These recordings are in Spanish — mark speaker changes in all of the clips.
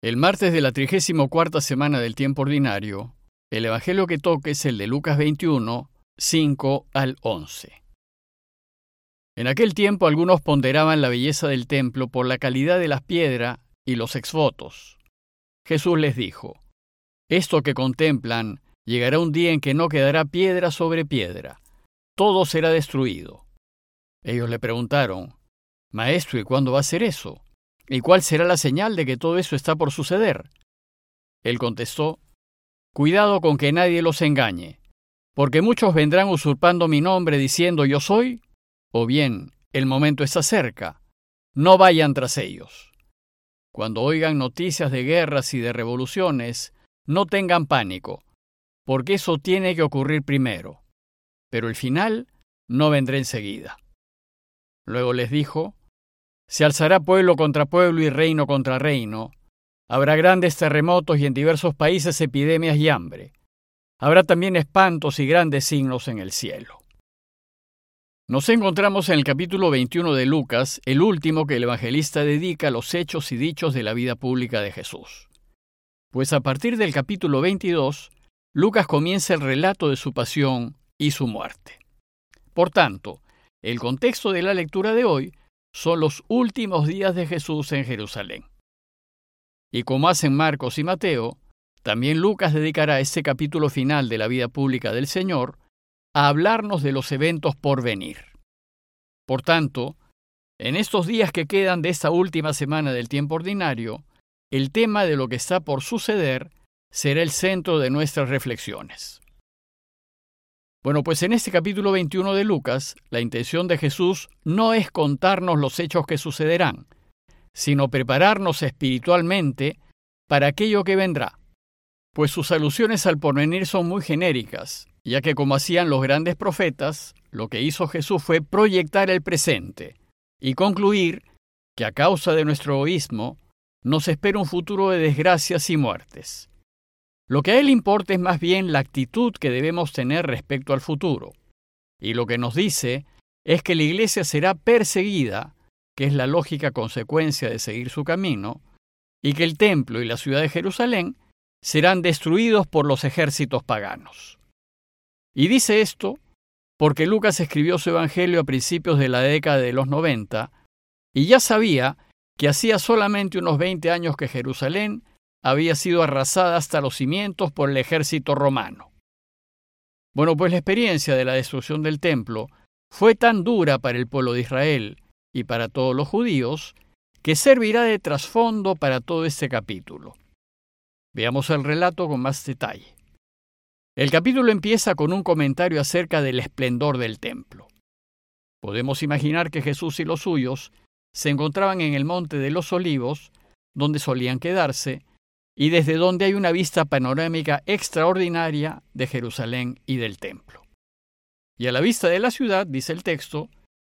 Speaker 1: El martes de la 34 semana del tiempo ordinario, el Evangelio que toque es el de Lucas 21, 5 al 11. En aquel tiempo algunos ponderaban la belleza del templo por la calidad de las piedras y los exvotos. Jesús les dijo, Esto que contemplan, llegará un día en que no quedará piedra sobre piedra, todo será destruido. Ellos le preguntaron, Maestro, ¿y cuándo va a ser eso? ¿Y cuál será la señal de que todo eso está por suceder? Él contestó, Cuidado con que nadie los engañe, porque muchos vendrán usurpando mi nombre diciendo yo soy, o bien el momento está cerca, no vayan tras ellos. Cuando oigan noticias de guerras y de revoluciones, no tengan pánico, porque eso tiene que ocurrir primero, pero el final no vendrá enseguida. Luego les dijo, se alzará pueblo contra pueblo y reino contra reino. Habrá grandes terremotos y en diversos países epidemias y hambre. Habrá también espantos y grandes signos en el cielo. Nos encontramos en el capítulo 21 de Lucas, el último que el evangelista dedica a los hechos y dichos de la vida pública de Jesús. Pues a partir del capítulo 22, Lucas comienza el relato de su pasión y su muerte. Por tanto, el contexto de la lectura de hoy son los últimos días de Jesús en Jerusalén. Y como hacen Marcos y Mateo, también Lucas dedicará este capítulo final de la vida pública del Señor a hablarnos de los eventos por venir. Por tanto, en estos días que quedan de esta última semana del tiempo ordinario, el tema de lo que está por suceder será el centro de nuestras reflexiones. Bueno, pues en este capítulo 21 de Lucas, la intención de Jesús no es contarnos los hechos que sucederán, sino prepararnos espiritualmente para aquello que vendrá. Pues sus alusiones al porvenir son muy genéricas, ya que como hacían los grandes profetas, lo que hizo Jesús fue proyectar el presente y concluir que a causa de nuestro egoísmo nos espera un futuro de desgracias y muertes. Lo que a él importa es más bien la actitud que debemos tener respecto al futuro. Y lo que nos dice es que la Iglesia será perseguida, que es la lógica consecuencia de seguir su camino, y que el templo y la ciudad de Jerusalén serán destruidos por los ejércitos paganos. Y dice esto porque Lucas escribió su Evangelio a principios de la década de los 90 y ya sabía que hacía solamente unos 20 años que Jerusalén había sido arrasada hasta los cimientos por el ejército romano. Bueno, pues la experiencia de la destrucción del templo fue tan dura para el pueblo de Israel y para todos los judíos que servirá de trasfondo para todo este capítulo. Veamos el relato con más detalle. El capítulo empieza con un comentario acerca del esplendor del templo. Podemos imaginar que Jesús y los suyos se encontraban en el monte de los olivos, donde solían quedarse, y desde donde hay una vista panorámica extraordinaria de Jerusalén y del templo. Y a la vista de la ciudad, dice el texto,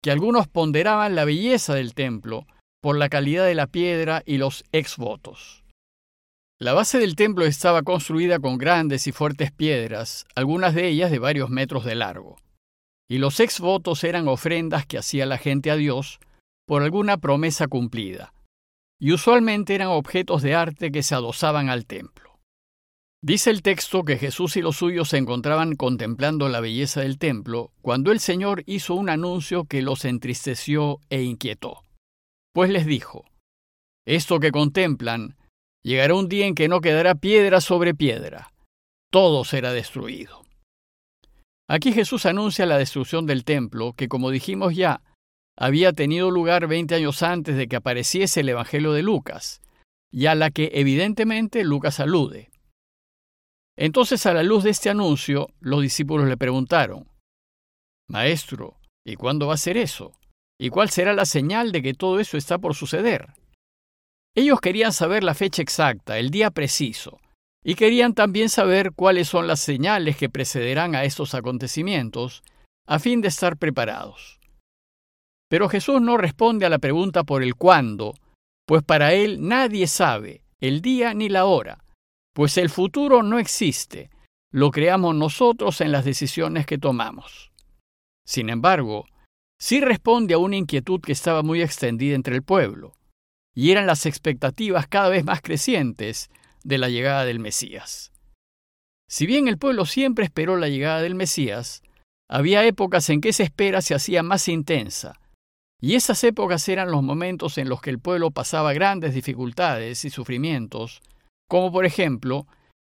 Speaker 1: que algunos ponderaban la belleza del templo por la calidad de la piedra y los exvotos. La base del templo estaba construida con grandes y fuertes piedras, algunas de ellas de varios metros de largo. Y los exvotos eran ofrendas que hacía la gente a Dios por alguna promesa cumplida, y usualmente eran objetos de arte que se adosaban al templo. Dice el texto que Jesús y los suyos se encontraban contemplando la belleza del templo cuando el Señor hizo un anuncio que los entristeció e inquietó. Pues les dijo, Esto que contemplan, llegará un día en que no quedará piedra sobre piedra, todo será destruido. Aquí Jesús anuncia la destrucción del templo, que como dijimos ya, había tenido lugar 20 años antes de que apareciese el Evangelio de Lucas, y a la que evidentemente Lucas alude. Entonces, a la luz de este anuncio, los discípulos le preguntaron, Maestro, ¿y cuándo va a ser eso? ¿Y cuál será la señal de que todo eso está por suceder? Ellos querían saber la fecha exacta, el día preciso, y querían también saber cuáles son las señales que precederán a estos acontecimientos, a fin de estar preparados. Pero Jesús no responde a la pregunta por el cuándo, pues para él nadie sabe el día ni la hora, pues el futuro no existe, lo creamos nosotros en las decisiones que tomamos. Sin embargo, sí responde a una inquietud que estaba muy extendida entre el pueblo, y eran las expectativas cada vez más crecientes de la llegada del Mesías. Si bien el pueblo siempre esperó la llegada del Mesías, había épocas en que esa espera se hacía más intensa, y esas épocas eran los momentos en los que el pueblo pasaba grandes dificultades y sufrimientos, como por ejemplo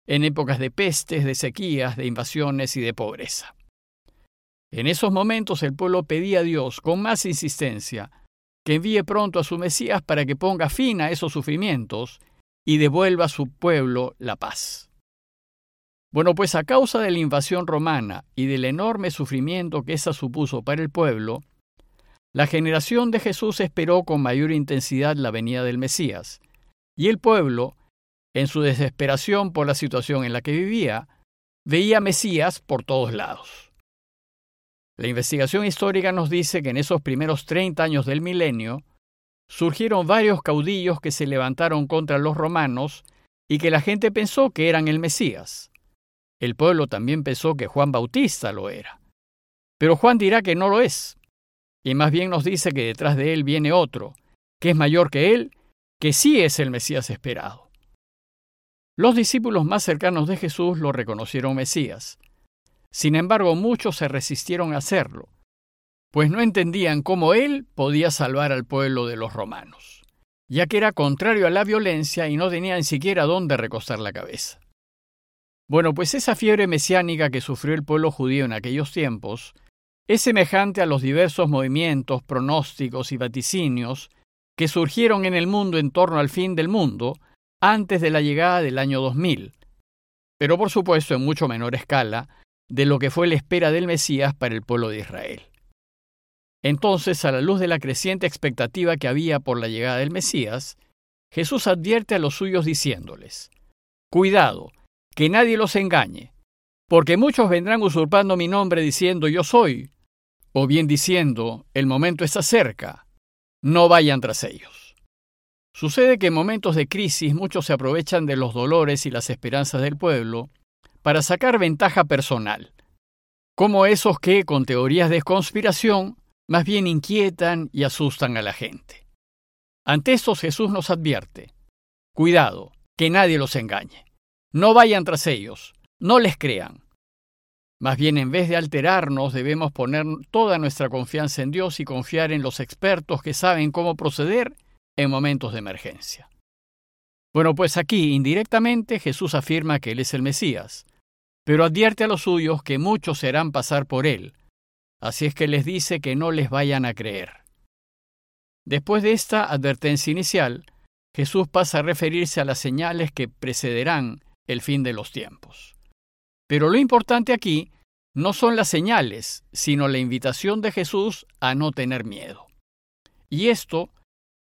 Speaker 1: en épocas de pestes, de sequías, de invasiones y de pobreza. En esos momentos el pueblo pedía a Dios con más insistencia que envíe pronto a su Mesías para que ponga fin a esos sufrimientos y devuelva a su pueblo la paz. Bueno, pues a causa de la invasión romana y del enorme sufrimiento que esa supuso para el pueblo, la generación de Jesús esperó con mayor intensidad la venida del Mesías, y el pueblo, en su desesperación por la situación en la que vivía, veía Mesías por todos lados. La investigación histórica nos dice que en esos primeros 30 años del milenio surgieron varios caudillos que se levantaron contra los romanos y que la gente pensó que eran el Mesías. El pueblo también pensó que Juan Bautista lo era. Pero Juan dirá que no lo es, y más bien nos dice que detrás de él viene otro, que es mayor que él, que sí es el Mesías esperado. Los discípulos más cercanos de Jesús lo reconocieron Mesías. Sin embargo, muchos se resistieron a hacerlo, pues no entendían cómo él podía salvar al pueblo de los romanos, ya que era contrario a la violencia y no tenía ni siquiera dónde recostar la cabeza. Bueno, pues esa fiebre mesiánica que sufrió el pueblo judío en aquellos tiempos es semejante a los diversos movimientos, pronósticos y vaticinios que surgieron en el mundo en torno al fin del mundo antes de la llegada del año 2000, pero por supuesto en mucho menor escala de lo que fue la espera del Mesías para el pueblo de Israel. Entonces, a la luz de la creciente expectativa que había por la llegada del Mesías, Jesús advierte a los suyos diciéndoles, Cuidado, que nadie los engañe, porque muchos vendrán usurpando mi nombre diciendo yo soy, o bien diciendo el momento está cerca, no vayan tras ellos. Sucede que en momentos de crisis muchos se aprovechan de los dolores y las esperanzas del pueblo para sacar ventaja personal, como esos que, con teorías de conspiración, más bien inquietan y asustan a la gente. Ante estos Jesús nos advierte, cuidado, que nadie los engañe. No vayan tras ellos, no les crean. Más bien, en vez de alterarnos, debemos poner toda nuestra confianza en Dios y confiar en los expertos que saben cómo proceder en momentos de emergencia. Bueno, pues aquí, indirectamente, Jesús afirma que Él es el Mesías, pero advierte a los suyos que muchos serán pasar por Él, así es que les dice que no les vayan a creer. Después de esta advertencia inicial, Jesús pasa a referirse a las señales que precederán el fin de los tiempos. Pero lo importante aquí no son las señales, sino la invitación de Jesús a no tener miedo. Y esto,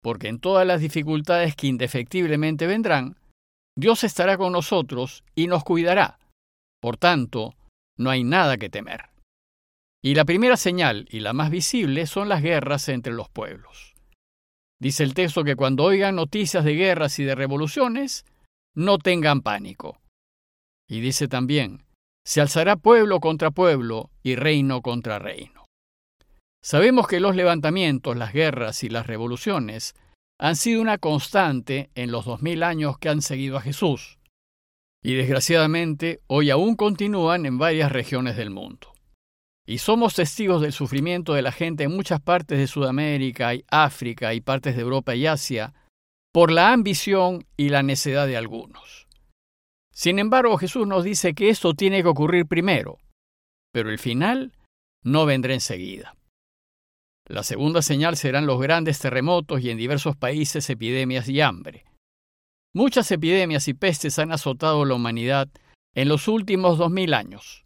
Speaker 1: porque en todas las dificultades que indefectiblemente vendrán, Dios estará con nosotros y nos cuidará. Por tanto, no hay nada que temer. Y la primera señal, y la más visible, son las guerras entre los pueblos. Dice el texto que cuando oigan noticias de guerras y de revoluciones, no tengan pánico. Y dice también, se alzará pueblo contra pueblo y reino contra reino. Sabemos que los levantamientos, las guerras y las revoluciones han sido una constante en los dos mil años que han seguido a Jesús, y desgraciadamente hoy aún continúan en varias regiones del mundo. Y somos testigos del sufrimiento de la gente en muchas partes de Sudamérica y África y partes de Europa y Asia por la ambición y la necedad de algunos. Sin embargo, Jesús nos dice que esto tiene que ocurrir primero, pero el final no vendrá enseguida. La segunda señal serán los grandes terremotos y en diversos países epidemias y hambre. Muchas epidemias y pestes han azotado a la humanidad en los últimos dos mil años.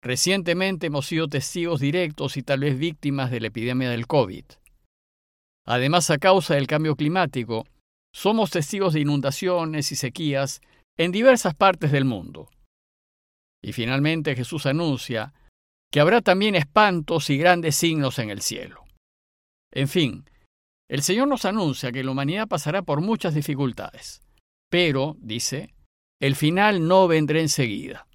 Speaker 1: Recientemente hemos sido testigos directos y tal vez víctimas de la epidemia del COVID. Además, a causa del cambio climático, somos testigos de inundaciones y sequías en diversas partes del mundo. Y finalmente Jesús anuncia que habrá también espantos y grandes signos en el cielo. En fin, el Señor nos anuncia que la humanidad pasará por muchas dificultades, pero, dice, el final no vendrá enseguida.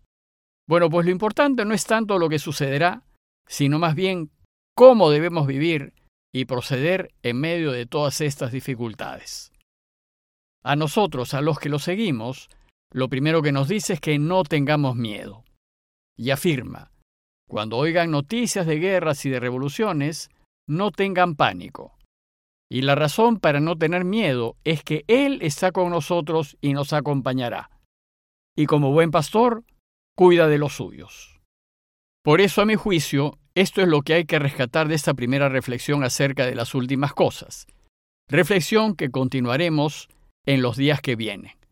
Speaker 1: Bueno, pues lo importante no es tanto lo que sucederá, sino más bien cómo debemos vivir y proceder en medio de todas estas dificultades. A nosotros, a los que lo seguimos, lo primero que nos dice es que no tengamos miedo. Y afirma, cuando oigan noticias de guerras y de revoluciones, no tengan pánico. Y la razón para no tener miedo es que Él está con nosotros y nos acompañará. Y como buen pastor, cuida de los suyos. Por eso, a mi juicio, esto es lo que hay que rescatar de esta primera reflexión acerca de las últimas cosas. Reflexión que continuaremos en los días que vienen.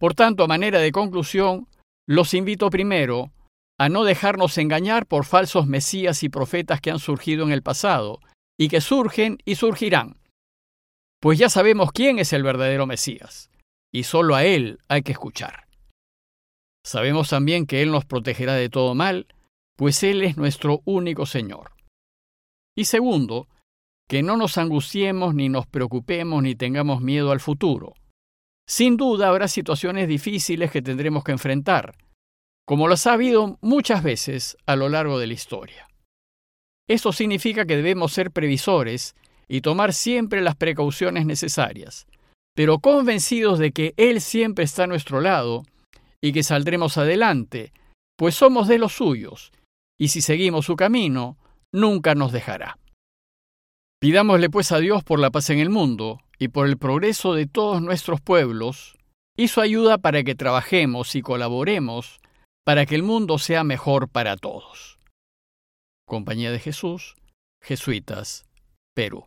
Speaker 1: Por tanto, a manera de conclusión, los invito primero a no dejarnos engañar por falsos mesías y profetas que han surgido en el pasado y que surgen y surgirán. Pues ya sabemos quién es el verdadero Mesías, y solo a Él hay que escuchar. Sabemos también que Él nos protegerá de todo mal, pues Él es nuestro único Señor. Y segundo, que no nos angustiemos ni nos preocupemos ni tengamos miedo al futuro. Sin duda habrá situaciones difíciles que tendremos que enfrentar, como las ha habido muchas veces a lo largo de la historia. Esto significa que debemos ser previsores y tomar siempre las precauciones necesarias, pero convencidos de que Él siempre está a nuestro lado y que saldremos adelante, pues somos de los suyos, y si seguimos su camino, nunca nos dejará. Pidámosle pues a Dios por la paz en el mundo y por el progreso de todos nuestros pueblos, su ayuda para que trabajemos y colaboremos para que el mundo sea mejor para todos. Compañía de Jesús, Jesuitas, Perú.